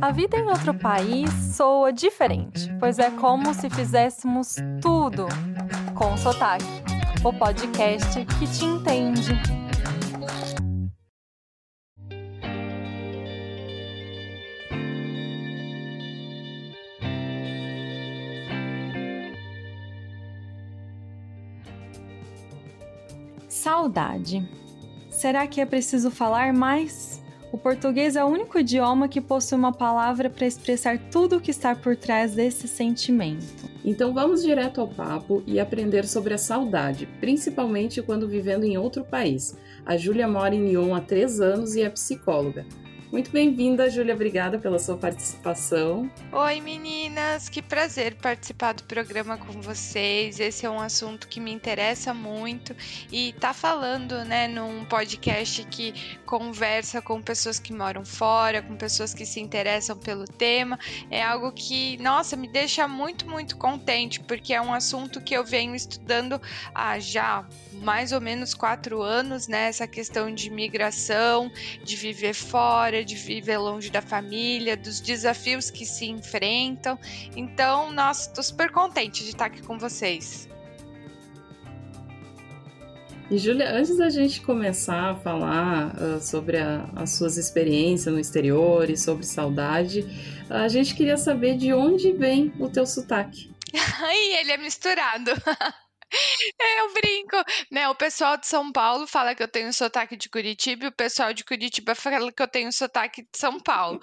A vida em outro país soa diferente, pois é como se fizéssemos tudo com sotaque. O podcast que te entende. Saudade. Será que é preciso falar mais? O português é o único idioma que possui uma palavra para expressar tudo o que está por trás desse sentimento. Então vamos direto ao papo e aprender sobre a saudade, principalmente quando vivendo em outro país. A Júlia mora em Lyon há três anos e é psicóloga. Muito bem-vinda, Júlia. Obrigada pela sua participação. Oi, meninas. Que prazer participar do programa com vocês. Esse é um assunto que me interessa muito e tá falando, né, num podcast que conversa com pessoas que moram fora, com pessoas que se interessam pelo tema. É algo que, nossa, me deixa muito, muito contente, porque é um assunto que eu venho estudando há já mais ou menos quatro anos, né? Essa questão de migração, de viver fora de viver longe da família, dos desafios que se enfrentam. Então, nossa, tô super contente de estar aqui com vocês. E Júlia, antes da gente começar a falar uh, sobre a, as suas experiências no exterior e sobre saudade, a gente queria saber de onde vem o teu sotaque. Ai, ele é misturado. Eu brinco, né? O pessoal de São Paulo fala que eu tenho sotaque de Curitiba e o pessoal de Curitiba fala que eu tenho sotaque de São Paulo.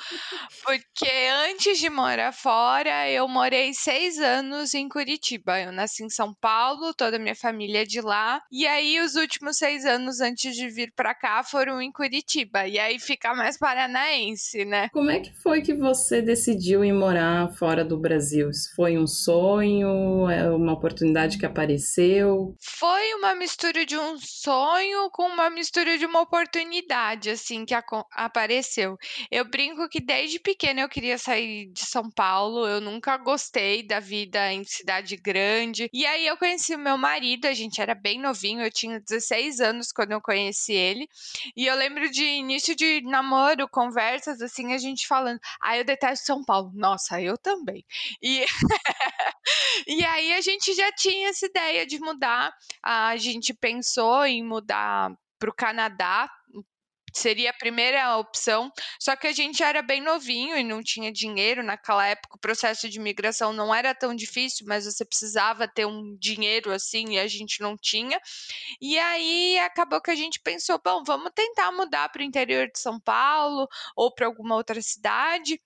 Porque antes de morar fora, eu morei seis anos em Curitiba. Eu nasci em São Paulo, toda a minha família é de lá. E aí, os últimos seis anos antes de vir pra cá foram em Curitiba. E aí fica mais paranaense, né? Como é que foi que você decidiu ir morar fora do Brasil? Foi um sonho? É uma oportunidade que apareceu? Aconteceu? Foi uma mistura de um sonho com uma mistura de uma oportunidade, assim, que apareceu. Eu brinco que desde pequena eu queria sair de São Paulo, eu nunca gostei da vida em cidade grande. E aí eu conheci o meu marido, a gente era bem novinho, eu tinha 16 anos quando eu conheci ele. E eu lembro de início de namoro, conversas, assim, a gente falando: ah, eu detesto São Paulo. Nossa, eu também. E, e aí a gente já tinha essa ideia de mudar. A gente pensou em mudar para o Canadá, seria a primeira opção, só que a gente era bem novinho e não tinha dinheiro naquela época. O processo de imigração não era tão difícil, mas você precisava ter um dinheiro assim e a gente não tinha. E aí acabou que a gente pensou, bom, vamos tentar mudar para o interior de São Paulo ou para alguma outra cidade.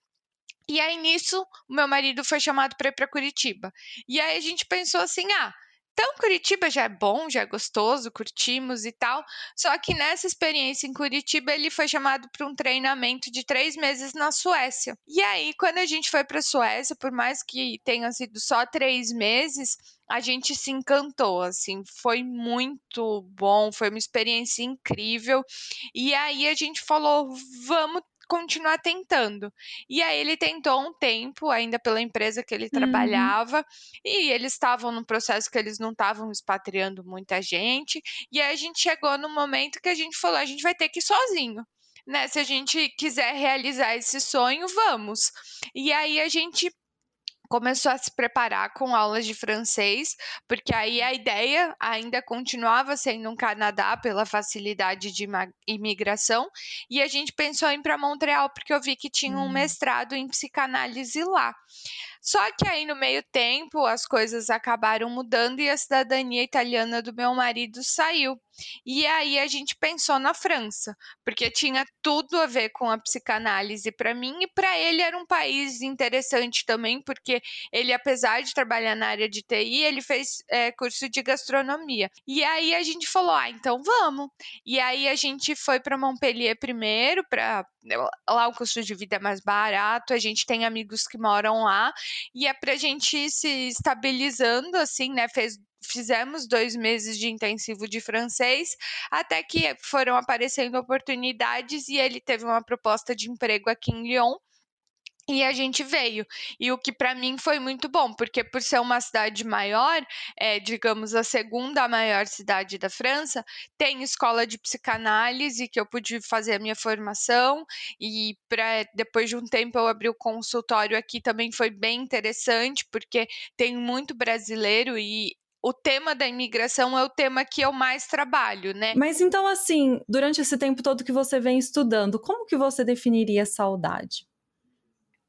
E aí nisso, o meu marido foi chamado para ir para Curitiba. E aí a gente pensou assim, ah, então, Curitiba já é bom, já é gostoso, curtimos e tal. Só que nessa experiência em Curitiba, ele foi chamado para um treinamento de três meses na Suécia. E aí, quando a gente foi para a Suécia, por mais que tenha sido só três meses, a gente se encantou, assim, foi muito bom, foi uma experiência incrível. E aí a gente falou, vamos continuar tentando. E aí ele tentou um tempo, ainda pela empresa que ele uhum. trabalhava, e eles estavam num processo que eles não estavam expatriando muita gente. E aí a gente chegou no momento que a gente falou: a gente vai ter que ir sozinho. Né, se a gente quiser realizar esse sonho, vamos. E aí a gente começou a se preparar com aulas de francês, porque aí a ideia ainda continuava sendo um Canadá pela facilidade de imigração, e a gente pensou em ir para Montreal porque eu vi que tinha um hum. mestrado em psicanálise lá. Só que aí no meio tempo as coisas acabaram mudando e a cidadania italiana do meu marido saiu. E aí a gente pensou na França, porque tinha tudo a ver com a psicanálise para mim e para ele era um país interessante também, porque ele, apesar de trabalhar na área de TI, ele fez é, curso de gastronomia. E aí a gente falou: ah, então vamos. E aí a gente foi para Montpellier primeiro, para lá o custo de vida é mais barato, a gente tem amigos que moram lá e é para a gente ir se estabilizando, assim, né? Fez fizemos dois meses de intensivo de francês, até que foram aparecendo oportunidades e ele teve uma proposta de emprego aqui em Lyon. E a gente veio. E o que para mim foi muito bom, porque por ser uma cidade maior, é, digamos a segunda maior cidade da França, tem escola de psicanálise que eu pude fazer a minha formação e depois de um tempo eu abri o consultório aqui também foi bem interessante, porque tem muito brasileiro e o tema da imigração é o tema que eu mais trabalho, né? Mas então assim, durante esse tempo todo que você vem estudando, como que você definiria saudade?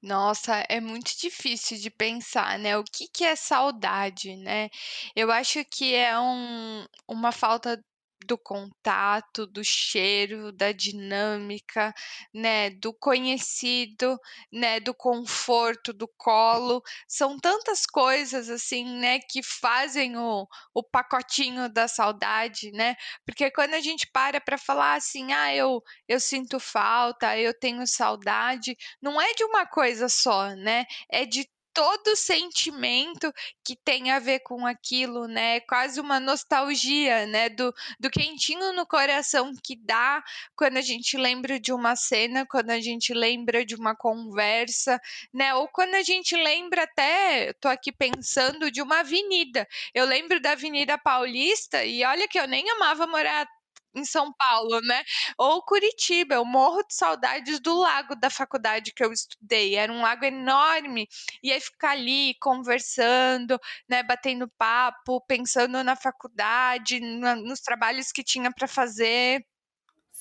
Nossa, é muito difícil de pensar, né, o que que é saudade, né. Eu acho que é um uma falta do contato, do cheiro, da dinâmica, né, do conhecido, né, do conforto, do colo. São tantas coisas assim, né, que fazem o, o pacotinho da saudade, né? Porque quando a gente para para falar assim, ah, eu, eu sinto falta, eu tenho saudade, não é de uma coisa só, né? É de todo sentimento que tem a ver com aquilo, né? Quase uma nostalgia, né? Do, do quentinho no coração que dá quando a gente lembra de uma cena, quando a gente lembra de uma conversa, né? Ou quando a gente lembra até, tô aqui pensando, de uma avenida. Eu lembro da Avenida Paulista e olha que eu nem amava morar em São Paulo, né? Ou Curitiba, eu morro de saudades do lago da faculdade que eu estudei. Era um lago enorme. E aí ficar ali conversando, né, batendo papo, pensando na faculdade, na, nos trabalhos que tinha para fazer.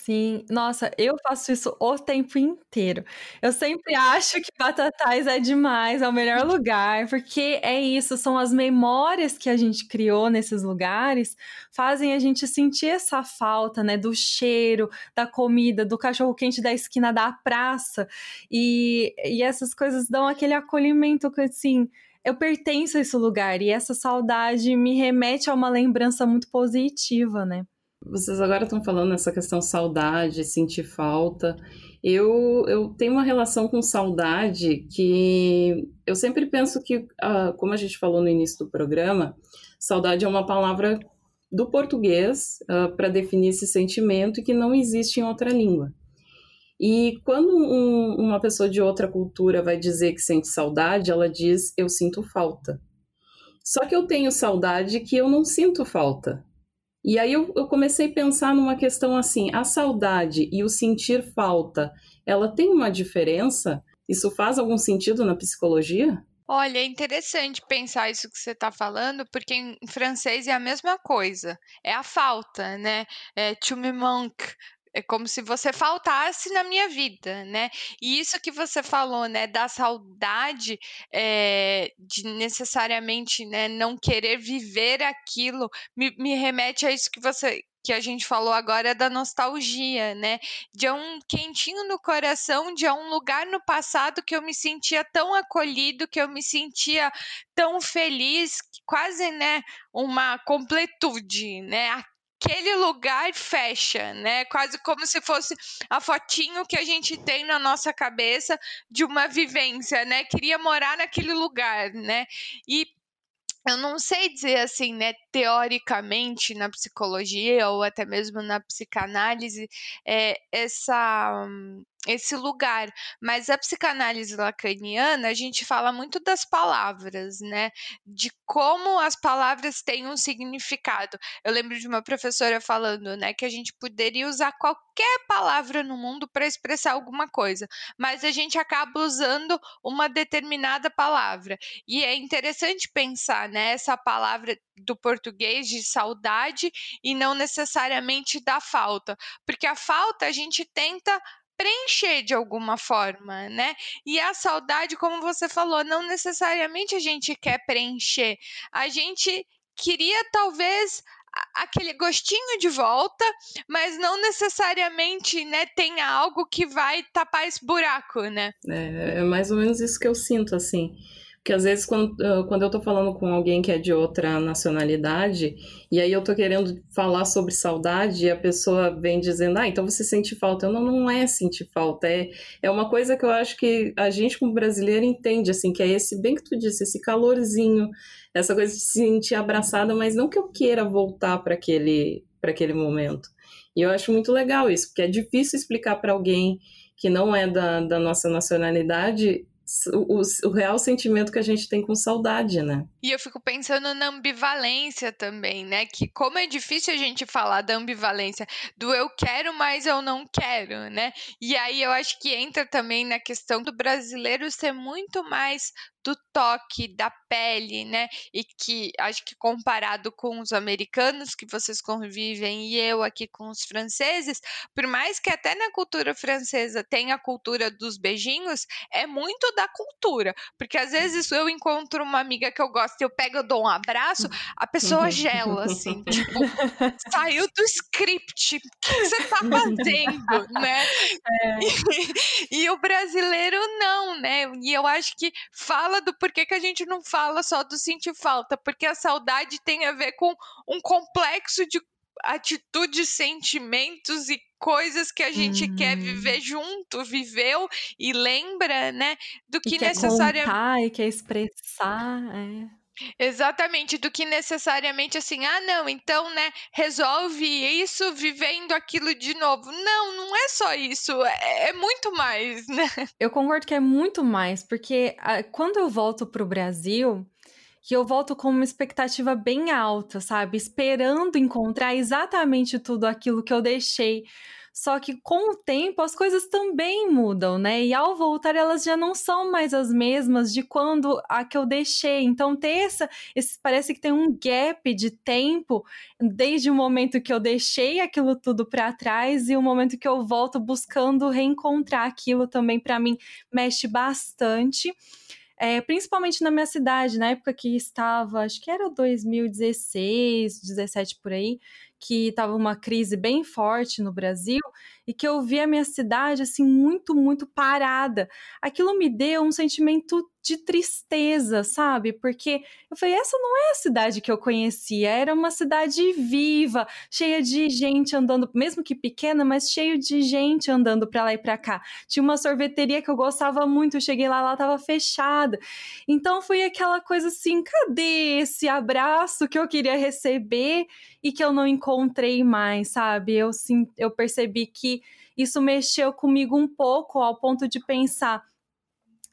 Sim, nossa, eu faço isso o tempo inteiro. Eu sempre acho que Batatais é demais, é o melhor lugar, porque é isso, são as memórias que a gente criou nesses lugares, fazem a gente sentir essa falta, né, do cheiro, da comida, do cachorro quente da esquina da praça. E, e essas coisas dão aquele acolhimento que assim, eu pertenço a esse lugar e essa saudade me remete a uma lembrança muito positiva, né? Vocês agora estão falando nessa questão saudade, sentir falta. Eu, eu tenho uma relação com saudade que eu sempre penso que, ah, como a gente falou no início do programa, saudade é uma palavra do português ah, para definir esse sentimento e que não existe em outra língua. E quando um, uma pessoa de outra cultura vai dizer que sente saudade, ela diz eu sinto falta. Só que eu tenho saudade que eu não sinto falta. E aí eu, eu, comecei a pensar numa questão assim: a saudade e o sentir falta, ela tem uma diferença? Isso faz algum sentido na psicologia? Olha, é interessante pensar isso que você está falando, porque em francês é a mesma coisa. É a falta, né? É, tu me manques, é como se você faltasse na minha vida, né? E isso que você falou, né, da saudade, é, de necessariamente, né, não querer viver aquilo, me, me remete a isso que você que a gente falou agora da nostalgia, né? De um quentinho no coração, de um lugar no passado que eu me sentia tão acolhido, que eu me sentia tão feliz, quase, né, uma completude, né? Aquele lugar fecha, né? Quase como se fosse a fotinho que a gente tem na nossa cabeça de uma vivência, né? Queria morar naquele lugar, né? E eu não sei dizer assim, né, teoricamente na psicologia ou até mesmo na psicanálise, é, essa esse lugar. Mas a psicanálise lacaniana, a gente fala muito das palavras, né? De como as palavras têm um significado. Eu lembro de uma professora falando, né, que a gente poderia usar qualquer palavra no mundo para expressar alguma coisa, mas a gente acaba usando uma determinada palavra. E é interessante pensar, né, essa palavra do português de saudade e não necessariamente da falta, porque a falta a gente tenta preencher de alguma forma, né? E a saudade, como você falou, não necessariamente a gente quer preencher. A gente queria talvez aquele gostinho de volta, mas não necessariamente, né, tenha algo que vai tapar esse buraco, né? É, é mais ou menos isso que eu sinto, assim. Porque às vezes, quando, quando eu tô falando com alguém que é de outra nacionalidade, e aí eu tô querendo falar sobre saudade, e a pessoa vem dizendo, ah, então você sente falta. Eu, não, não é sentir falta, é, é uma coisa que eu acho que a gente, como brasileiro, entende, assim, que é esse, bem que tu disse, esse calorzinho, essa coisa de se sentir abraçada, mas não que eu queira voltar para aquele, aquele momento. E eu acho muito legal isso, porque é difícil explicar para alguém que não é da, da nossa nacionalidade o, o, real sentimento que a gente tem com saudade, né? E eu fico pensando na ambivalência também, né? Que como é difícil a gente falar da ambivalência do eu quero, mas eu não quero, né? E aí eu acho que entra também na questão do brasileiro ser muito mais do toque, da pele, né? E que acho que comparado com os americanos que vocês convivem e eu aqui com os franceses, por mais que até na cultura francesa tenha a cultura dos beijinhos, é muito da cultura. Porque às vezes eu encontro uma amiga que eu gosto e eu pego, eu dou um abraço, a pessoa gela, assim, tipo, saiu do script, o que você tá fazendo, né? É. E, e o brasileiro não, né? E eu acho que fala fala do porquê que a gente não fala só do sentir falta, porque a saudade tem a ver com um complexo de atitudes, sentimentos e coisas que a gente uhum. quer viver junto, viveu e lembra, né, do que necessariamente quer contar e quer expressar, é. Exatamente, do que necessariamente assim, ah, não, então, né, resolve isso vivendo aquilo de novo. Não, não é só isso, é, é muito mais, né? Eu concordo que é muito mais, porque a, ah, quando eu volto pro Brasil, que eu volto com uma expectativa bem alta, sabe? Esperando encontrar exatamente tudo aquilo que eu deixei só que com o tempo as coisas também mudam, né? E ao voltar elas já não são mais as mesmas de quando a que eu deixei. Então ter essa, parece que tem um gap de tempo desde o momento que eu deixei aquilo tudo para trás e o momento que eu volto buscando reencontrar aquilo também para mim mexe bastante. É, principalmente na minha cidade, na época que estava, acho que era 2016, 17 por aí, que estava uma crise bem forte no Brasil e que eu vi a minha cidade assim muito, muito parada. Aquilo me deu um sentimento de tristeza, sabe? Porque eu falei, essa não é a cidade que eu conhecia, era uma cidade viva, cheia de gente andando, mesmo que pequena, mas cheio de gente andando para lá e para cá. Tinha uma sorveteria que eu gostava muito, eu cheguei lá, ela estava fechada. Então foi aquela coisa assim, cadê esse abraço que eu queria receber e que eu não encontrei mais, sabe? Eu sim, eu percebi que isso mexeu comigo um pouco ao ponto de pensar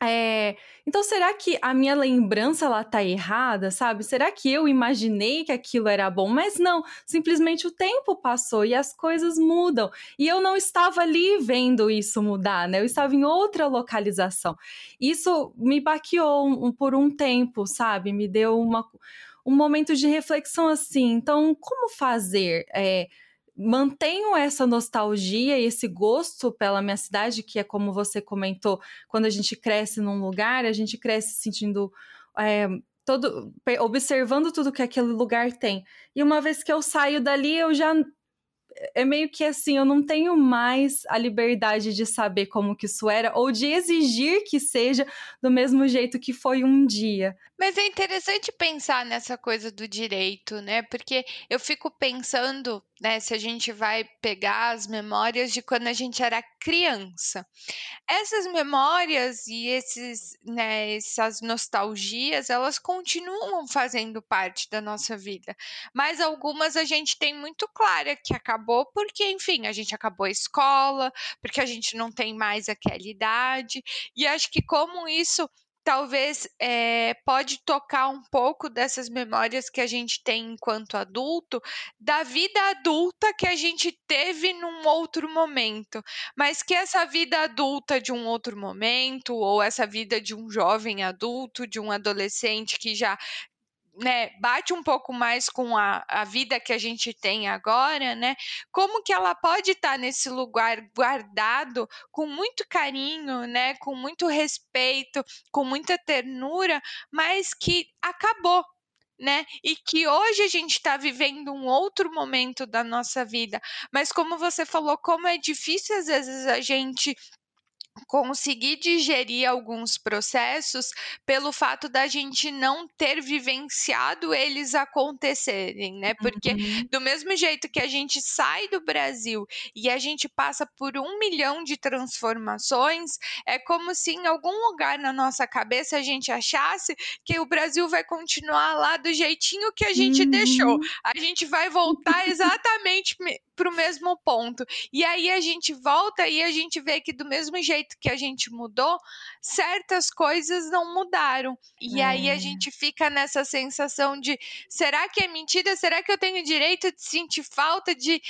é, então, será que a minha lembrança ela tá errada, sabe? Será que eu imaginei que aquilo era bom? Mas não, simplesmente o tempo passou e as coisas mudam. E eu não estava ali vendo isso mudar, né? Eu estava em outra localização. Isso me baqueou um, por um tempo, sabe? Me deu uma, um momento de reflexão assim. Então, como fazer? É, mantenho essa nostalgia e esse gosto pela minha cidade, que é como você comentou, quando a gente cresce num lugar, a gente cresce sentindo. É, todo, observando tudo que aquele lugar tem. E uma vez que eu saio dali, eu já é meio que assim, eu não tenho mais a liberdade de saber como que isso era ou de exigir que seja do mesmo jeito que foi um dia. Mas é interessante pensar nessa coisa do direito, né? Porque eu fico pensando, né, se a gente vai pegar as memórias de quando a gente era criança. Essas memórias e esses, né, essas nostalgias, elas continuam fazendo parte da nossa vida. Mas algumas a gente tem muito clara que acabou porque, enfim, a gente acabou a escola, porque a gente não tem mais aquela idade. E acho que como isso talvez é, pode tocar um pouco dessas memórias que a gente tem enquanto adulto, da vida adulta que a gente teve num outro momento, mas que essa vida adulta de um outro momento, ou essa vida de um jovem adulto, de um adolescente que já né, bate um pouco mais com a, a vida que a gente tem agora, né? Como que ela pode estar tá nesse lugar guardado com muito carinho, né? Com muito respeito, com muita ternura, mas que acabou, né? E que hoje a gente está vivendo um outro momento da nossa vida. Mas como você falou, como é difícil às vezes a gente conseguir digerir alguns processos pelo fato da gente não ter vivenciado eles acontecerem, né? Porque uhum. do mesmo jeito que a gente sai do Brasil e a gente passa por um milhão de transformações, é como se em algum lugar na nossa cabeça a gente achasse que o Brasil vai continuar lá do jeitinho que a gente uhum. deixou. A gente vai voltar exatamente para o mesmo ponto. E aí a gente volta e a gente vê que do mesmo jeito que a gente mudou, certas coisas não mudaram. E é. aí a gente fica nessa sensação de será que é mentira? Será que eu tenho direito de sentir falta de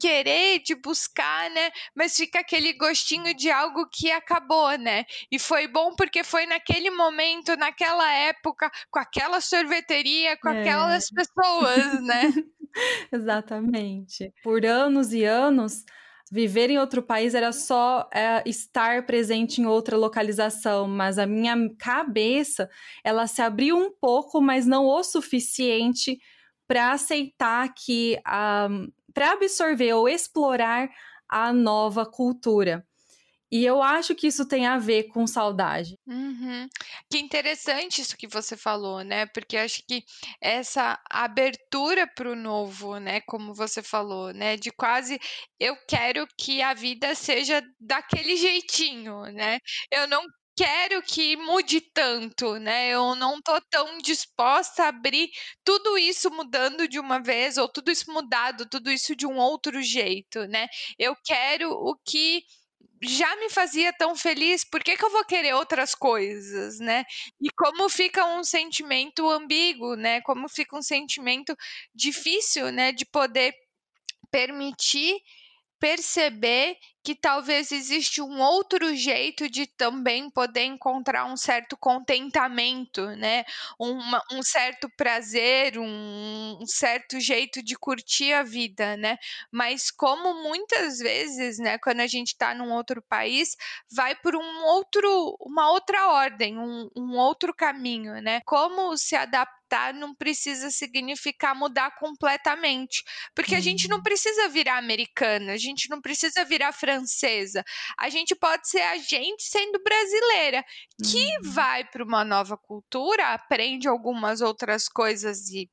querer, de buscar, né? Mas fica aquele gostinho de algo que acabou, né? E foi bom porque foi naquele momento, naquela época, com aquela sorveteria, com é. aquelas pessoas, né? Exatamente. Por anos e anos, viver em outro país era só é, estar presente em outra localização, mas a minha cabeça ela se abriu um pouco, mas não o suficiente para aceitar que um, para absorver ou explorar a nova cultura. E eu acho que isso tem a ver com saudade. Uhum. Que interessante isso que você falou, né? Porque acho que essa abertura para o novo, né? Como você falou, né? De quase eu quero que a vida seja daquele jeitinho, né? Eu não quero que mude tanto, né? Eu não tô tão disposta a abrir tudo isso mudando de uma vez, ou tudo isso mudado, tudo isso de um outro jeito, né? Eu quero o que já me fazia tão feliz, por que, que eu vou querer outras coisas, né? E como fica um sentimento ambíguo, né? Como fica um sentimento difícil, né? De poder permitir perceber que talvez existe um outro jeito de também poder encontrar um certo contentamento, né? Um certo prazer, um, um, certo jeito de curtir a vida, né? Mas como muitas vezes, né, quando a gente está num outro país, vai por um outro, uma outra ordem, um, um outro caminho, né? Como se adaptar não precisa significar mudar completamente, porque a gente não uhum. precisa virar americana, a gente não precisa virar francesa francesa. A gente pode ser a gente sendo brasileira, que uhum. vai para uma nova cultura, aprende algumas outras coisas e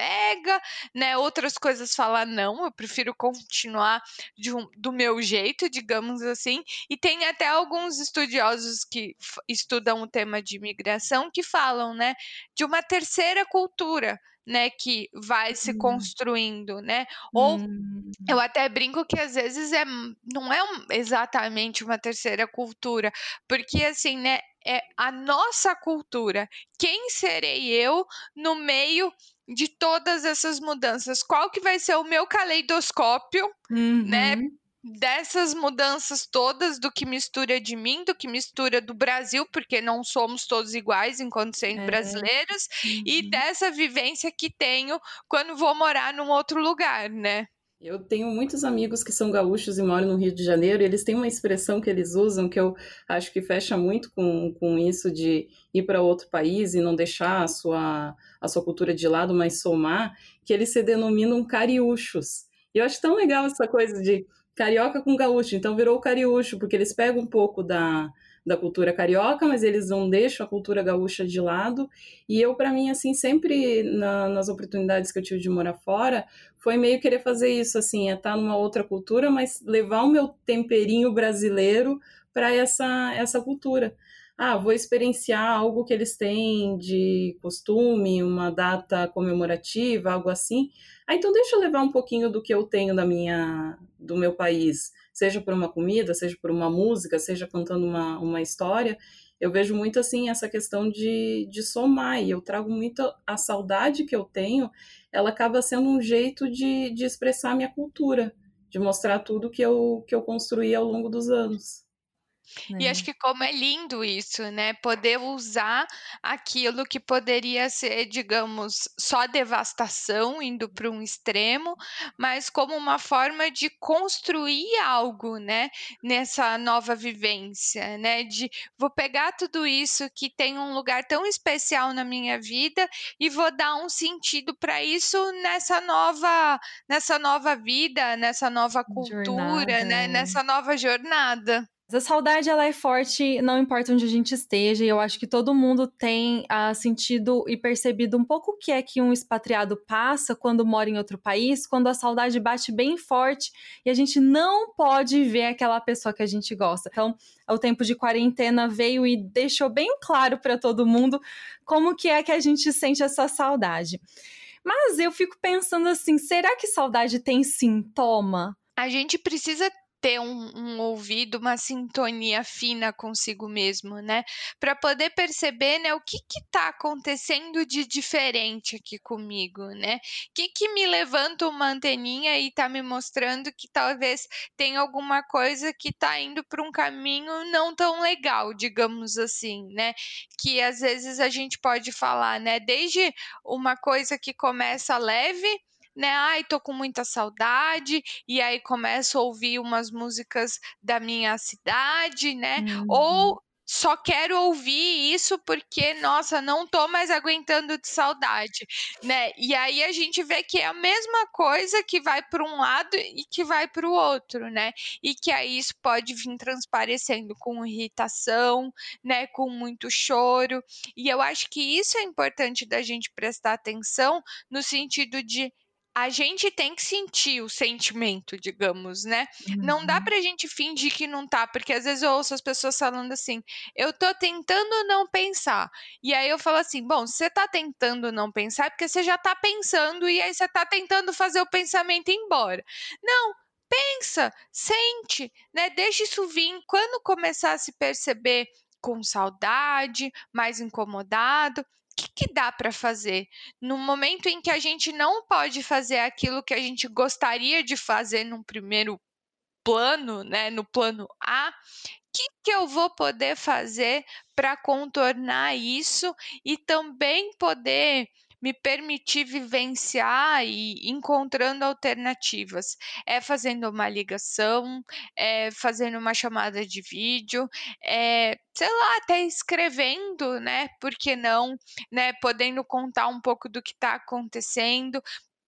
pega, né? Outras coisas falar não, eu prefiro continuar um, do meu jeito, digamos assim. E tem até alguns estudiosos que estudam o tema de imigração que falam, né, de uma terceira cultura, né, que vai se hum. construindo, né? Ou hum. eu até brinco que às vezes é, não é um, exatamente uma terceira cultura, porque assim, né, é a nossa cultura. Quem serei eu no meio de todas essas mudanças? Qual que vai ser o meu caleidoscópio, né, uhum. né? dessas mudanças todas do que mistura de mim, do que mistura do Brasil, porque não somos todos iguais enquanto sendo é. brasileiros, uhum. e dessa vivência que tenho quando vou morar num outro lugar, né? Eu tenho muitos amigos que são gaúchos e moram no Rio de Janeiro, e eles têm uma expressão que eles usam que eu acho que fecha muito com, com isso de ir para outro país e não deixar a sua, a sua cultura de lado, mas somar, que eles se denominam cariúchos. E eu acho tão legal essa coisa de carioca com gaúcho, então virou cariúcho, porque eles pegam um pouco da, da cultura carioca, mas eles não deixam a cultura gaúcha de lado. E eu, para mim, assim, sempre na, nas oportunidades que eu tive de morar fora, foi meio querer fazer isso, assim, é estar tá numa outra cultura, mas levar o meu temperinho brasileiro para essa, essa cultura. Ah, vou experienciar algo que eles têm de costume, uma data comemorativa, algo assim. Ah, então deixa eu levar um pouquinho do que eu tenho da minha, do meu país, seja por uma comida, seja por uma música, seja contando uma, uma história. Eu vejo muito assim essa questão de, de somar, e eu trago muito a saudade que eu tenho, ela acaba sendo um jeito de, de expressar a minha cultura, de mostrar tudo que eu, que eu construí ao longo dos anos. E acho é. que como é lindo isso, né? Poder usar aquilo que poderia ser, digamos, só devastação indo para um extremo, mas como uma forma de construir algo, né? Nessa nova vivência, né? De vou pegar tudo isso que tem um lugar tão especial na minha vida e vou dar um sentido para isso nessa nova, nessa nova vida, nessa nova cultura, jornada. né? Nessa nova jornada. A saudade ela é forte, não importa onde a gente esteja, e eu acho que todo mundo tem ah, sentido e percebido um pouco o que é que um expatriado passa quando mora em outro país, quando a saudade bate bem forte e a gente não pode ver aquela pessoa que a gente gosta. Então, o tempo de quarentena veio e deixou bem claro para todo mundo como que é que a gente sente essa saudade. Mas eu fico pensando assim, será que saudade tem sintoma? A gente precisa ter um, um, ouvido, uma sintonia fina consigo mesmo, né? Para poder perceber, né, o que está acontecendo de diferente aqui comigo, né? O que, que me levanta uma anteninha e está me mostrando que talvez tenha alguma coisa que está indo para um caminho não tão legal, digamos assim, né? Que às vezes a gente pode falar, né? Desde uma coisa que começa leve né? Ai, tô com muita saudade, e aí começo a ouvir umas músicas da minha cidade, né? Uhum. Ou só quero ouvir isso porque, nossa, não tô mais aguentando de saudade, né? E aí a gente vê que é a mesma coisa que vai para um lado e que vai para o outro, né? E que aí isso pode vir transparecendo com irritação, né? Com muito choro. E eu acho que isso é importante da gente prestar atenção no sentido de a gente tem que sentir o sentimento, digamos, né? Uhum. Não dá uhum. pra gente fingir que não tá, porque às vezes eu ouço as pessoas falando assim: eu tô tentando não pensar. E aí eu falo assim: bom, se você tá tentando não pensar, é porque você já tá pensando e aí você tá tentando fazer o pensamento ir embora. Não, pensa, sente, né? Deixa isso vir. Quando começar a se perceber com saudade, mais incomodado, que, que dá para fazer? No momento em que a gente não pode fazer aquilo que a gente gostaria de fazer num primeiro plano, né, no plano A, o que, que eu vou poder fazer para contornar isso e também poder me permitir vivenciar e encontrando alternativas. É fazendo uma ligação, é fazendo uma chamada de vídeo, é, sei lá, até escrevendo, né? Por que não, né? Podendo contar um pouco do que está acontecendo,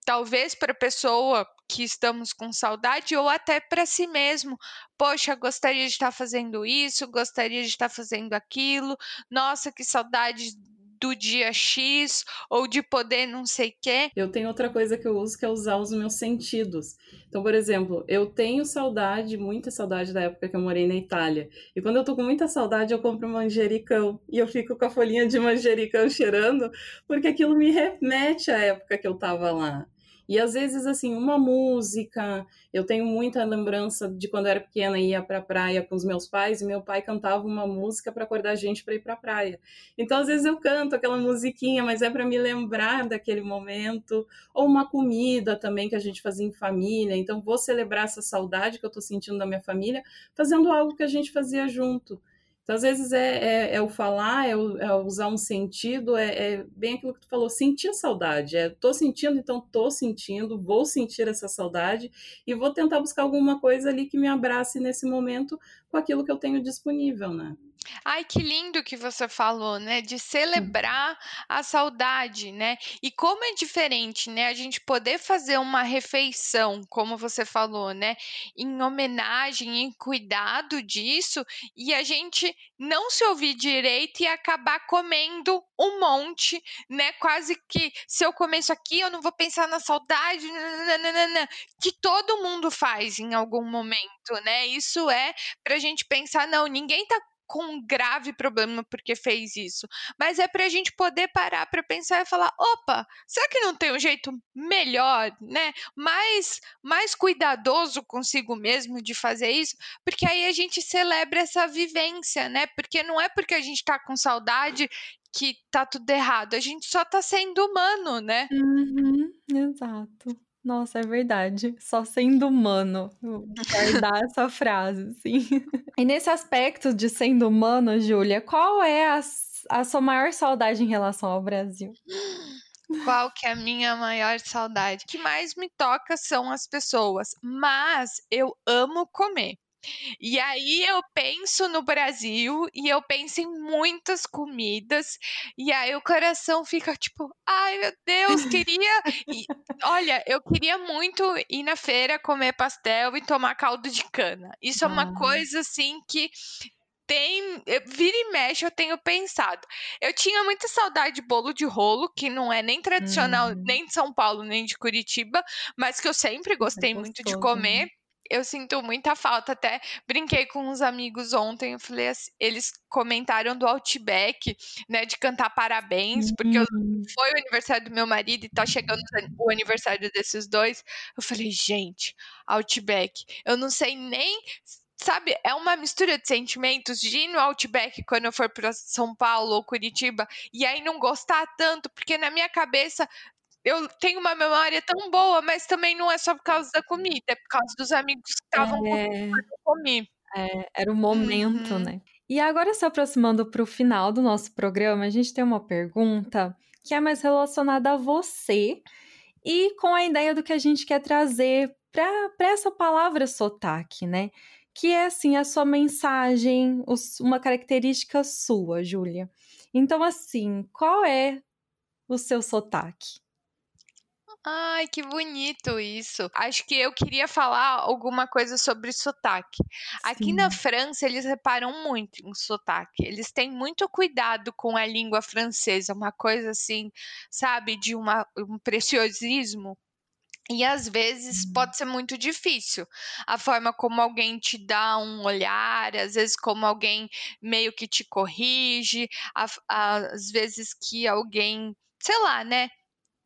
talvez para a pessoa que estamos com saudade ou até para si mesmo. Poxa, gostaria de estar fazendo isso, gostaria de estar fazendo aquilo. Nossa, que saudade do dia X ou de poder não sei o quê. Eu tenho outra coisa que eu uso que é usar os meus sentidos. Então, por exemplo, eu tenho saudade, muita saudade da época que eu morei na Itália. E quando eu tô com muita saudade, eu compro manjericão e eu fico com a folhinha de manjericão cheirando, porque aquilo me remete à época que eu tava lá. E às vezes, assim, uma música. Eu tenho muita lembrança de quando eu era pequena ia para a praia com os meus pais e meu pai cantava uma música para acordar a gente para ir para a praia. Então, às vezes, eu canto aquela musiquinha, mas é para me lembrar daquele momento. Ou uma comida também que a gente fazia em família. Então, vou celebrar essa saudade que eu estou sentindo da minha família fazendo algo que a gente fazia junto. Então, às vezes, é, é, é o falar, é, o, é, usar um sentido, é, é, bem aquilo que tu falou, sentir saudade. É, tô sentindo, então tô sentindo, vou sentir essa saudade e vou tentar buscar alguma coisa ali que me abrace nesse momento com aquilo que eu tenho disponível, né? Ai, que lindo que você falou, né? De celebrar a saudade, né? E como é diferente, né? A gente poder fazer uma refeição, como você falou, né? Em homenagem, em cuidado disso, e a gente não se ouvir direito e acabar comendo um monte, né? Quase que se eu comer isso aqui, eu não vou pensar na saudade, nananana, que todo mundo faz em algum momento, né? Isso é pra gente pensar, não, ninguém tá com um grave problema porque fez isso, mas é para a gente poder parar para pensar e falar: opa, será que não tem um jeito melhor, né? Mais, mais cuidadoso consigo mesmo de fazer isso? Porque aí a gente celebra essa vivência, né? Porque não é porque a gente está com saudade que tá tudo errado, a gente só tá sendo humano, né? Uhum, exato. Nossa, é verdade. Só sendo humano. Guardar essa frase, sim. E nesse aspecto de sendo humano, Júlia, qual é a, a sua maior saudade em relação ao Brasil? Qual que é a minha maior saudade? O que mais me toca são as pessoas, mas eu amo comer. E aí eu penso no Brasil e eu penso em muitas comidas e aí o coração fica tipo, ai meu Deus, queria. E, olha, eu queria muito ir na feira comer pastel e tomar caldo de cana. Isso é uma coisa assim que tem, vira e mexe eu tenho pensado. Eu tinha muita saudade de bolo de rolo, que não é nem tradicional, uhum. nem de São Paulo, nem de Curitiba, mas que eu sempre gostei é muito de comer. Eu sinto muita falta, até brinquei com uns amigos ontem, eu falei assim, eles comentaram do Outback, né, de cantar parabéns, porque eu, Uhum. foi o aniversário do meu marido e tá chegando o aniversário desses dois. Eu falei, gente, Outback, eu não sei nem sabe, é uma mistura de sentimentos de ir no Outback quando eu for para São Paulo ou Curitiba e aí não gostar tanto, porque na minha cabeça eu tenho uma memória tão boa, mas também não é só por causa da comida, é por causa dos amigos que estavam comigo É. quando eu comi. É, era o momento, Uhum. né. E agora se aproximando para o final do nosso programa, a gente tem uma pergunta que é mais relacionada a você e com a ideia do que a gente quer trazer pra essa palavra sotaque, né, que é, assim, a sua mensagem, os uma característica sua, Júlia. Então, assim, qual é o seu sotaque? Ai, que bonito isso. Acho que eu queria falar alguma coisa sobre sotaque. Aqui na Sim. França, eles reparam muito em sotaque. Eles têm muito cuidado com a língua francesa, uma coisa assim, sabe, de uma um preciosismo. E às vezes Hum. pode ser muito difícil, a forma como alguém te dá um olhar, às vezes como alguém meio que te corrige, a às vezes que alguém, sei lá, né,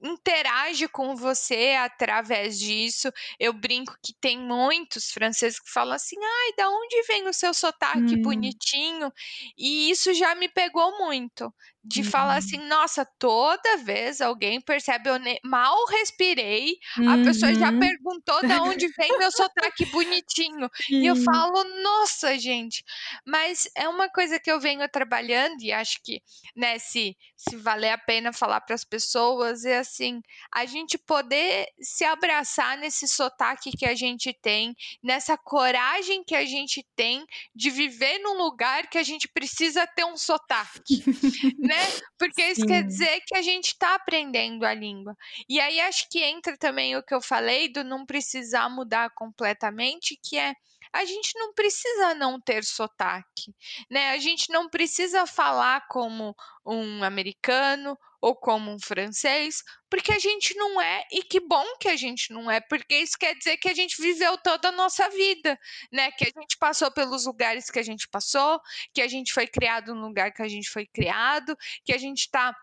interage com você através disso. Eu brinco que tem muitos franceses que falam assim: "Ai, da onde vem o seu sotaque Hum. bonitinho?". E isso já me pegou muito, de falar assim: Uhum. "Nossa, toda vez alguém percebe, eu mal respirei, a pessoa já Uhum. perguntou da onde vem meu sotaque bonitinho". E eu falo: "Nossa, gente". Mas é uma coisa que eu venho trabalhando e acho que, né, se se valer a pena falar para as pessoas, é assim, a gente poder se abraçar nesse sotaque que a gente tem, nessa coragem que a gente tem de viver num lugar que a gente precisa ter um sotaque, né, porque isso quer dizer que a gente tá aprendendo a língua. E aí acho que entra também o que eu falei do não precisar mudar completamente, que é, a gente não precisa não ter sotaque, né, a gente não precisa falar como um americano ou como um francês, porque a gente não é, e que bom que a gente não é, porque isso quer dizer que a gente viveu toda a nossa vida, né, que a gente passou pelos lugares que a gente passou, que a gente foi criado no lugar que a gente foi criado, que a gente tá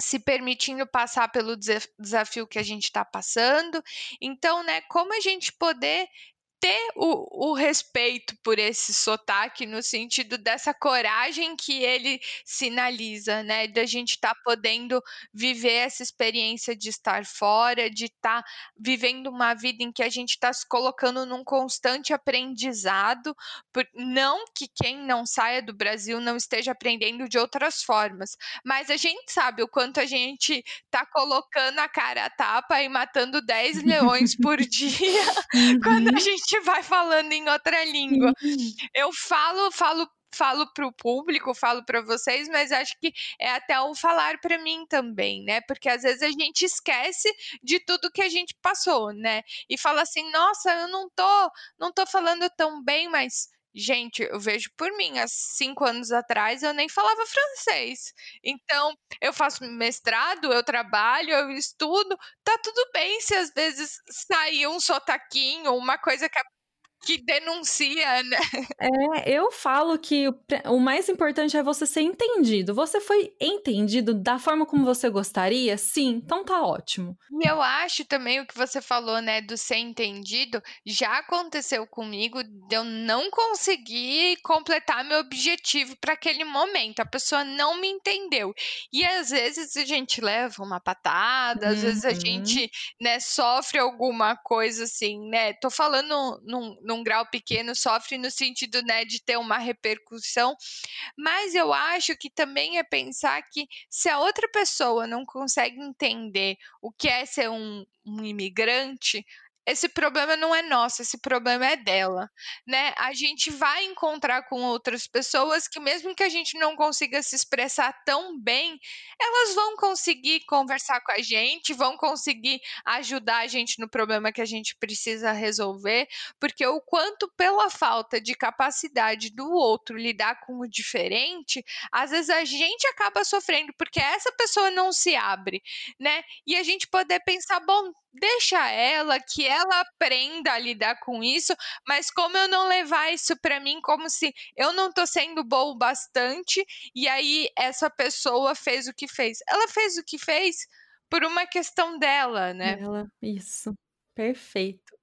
se permitindo passar pelo desa desafio que a gente tá passando. Então, né, como a gente poder ter o o respeito por esse sotaque, no sentido dessa coragem que ele sinaliza, né, da gente tá podendo viver essa experiência de estar fora, de estar vivendo uma vida em que a gente tá se colocando num constante aprendizado, por não que quem não saia do Brasil não esteja aprendendo de outras formas, mas a gente sabe o quanto a gente tá colocando a cara a tapa e matando 10 leões por dia, quando a Uhum. Gente vai falando em outra língua. Eu falo falo falo para o público, falo para vocês, mas acho que é até o falar para mim também, né, porque às vezes a gente esquece de tudo que a gente passou, né, e fala assim: "Nossa, eu não tô não tô falando tão bem", mas, gente, eu vejo por mim, há 5 anos atrás eu nem falava francês. Então, eu faço mestrado, eu trabalho, eu estudo, tá tudo bem se às vezes sair um sotaquinho, uma coisa que a que denuncia, né. É, eu falo que o o mais importante é você ser entendido. Você foi entendido da forma como você gostaria? Sim, então tá ótimo. E eu acho também o que você falou, né, do ser entendido, já aconteceu comigo de eu não conseguir completar meu objetivo para aquele momento, a pessoa não me entendeu. E às vezes a gente leva uma patada, às vezes a Uhum. gente, né, sofre alguma coisa assim, né, tô falando num num grau pequeno, sofre no sentido, né, de ter uma repercussão, mas eu acho que também é pensar que se a outra pessoa não consegue entender o que é ser um um imigrante, esse problema não é nosso, esse problema é dela, né. A gente vai encontrar com outras pessoas que mesmo que a gente não consiga se expressar tão bem, elas vão conseguir conversar com a gente, vão conseguir ajudar a gente no problema que a gente precisa resolver, porque o quanto pela falta de capacidade do outro lidar com o diferente, às vezes a gente acaba sofrendo, porque essa pessoa não se abre, né. E a gente poder pensar: "Bom, deixa ela, que ela aprenda a lidar com isso, mas como eu não levar isso para mim como se eu não tô sendo bom bastante e aí essa pessoa fez o que fez. Ela fez o que fez por uma questão dela, né? Dela, isso. Perfeito.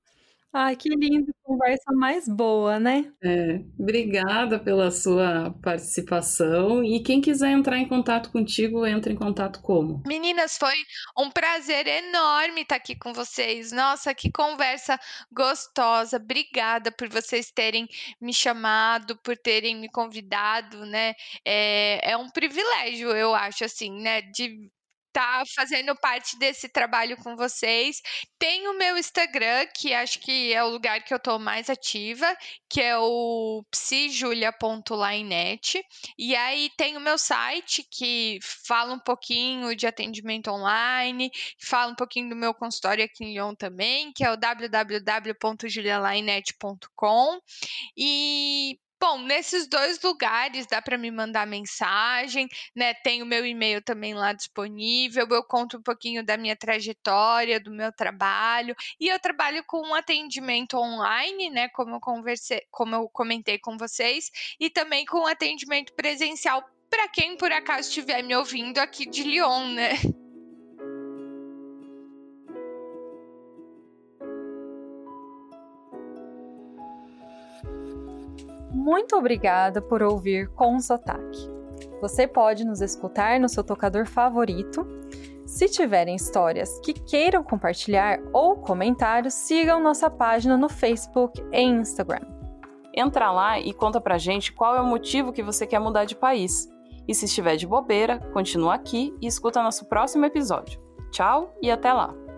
Ai, que lindo, conversa mais boa, né? É, obrigada pela sua participação. E quem quiser entrar em contato contigo, entra em contato como? Meninas, foi um prazer enorme estar aqui com vocês. Nossa, que conversa gostosa. Obrigada por vocês terem me chamado, por terem me convidado, né? É, é um privilégio, eu acho, assim, né? De tá fazendo parte desse trabalho com vocês. Tem o meu Instagram, que acho que é o lugar que eu tô mais ativa, que é o psijulia.lainet. E aí tem o meu site, que fala um pouquinho de atendimento online, fala um pouquinho do meu consultório aqui em Lyon também, que é o www.julialainet.com. E Bom, nesses dois lugares dá para me mandar mensagem, né? Tem o meu e-mail também lá disponível. Eu conto um pouquinho da minha trajetória, do meu trabalho. E eu trabalho com um atendimento online, né? Como eu conversei, como eu comentei com vocês, e também com um atendimento presencial para quem por acaso estiver me ouvindo aqui de Lyon, né? Muito obrigada por ouvir com sotaque. Você pode nos escutar no seu tocador favorito. Se tiverem histórias que queiram compartilhar ou comentários, sigam nossa página no Facebook e Instagram. Entra lá e conta pra gente qual é o motivo que você quer mudar de país. E se estiver de bobeira, continua aqui e escuta nosso próximo episódio. Tchau e até lá!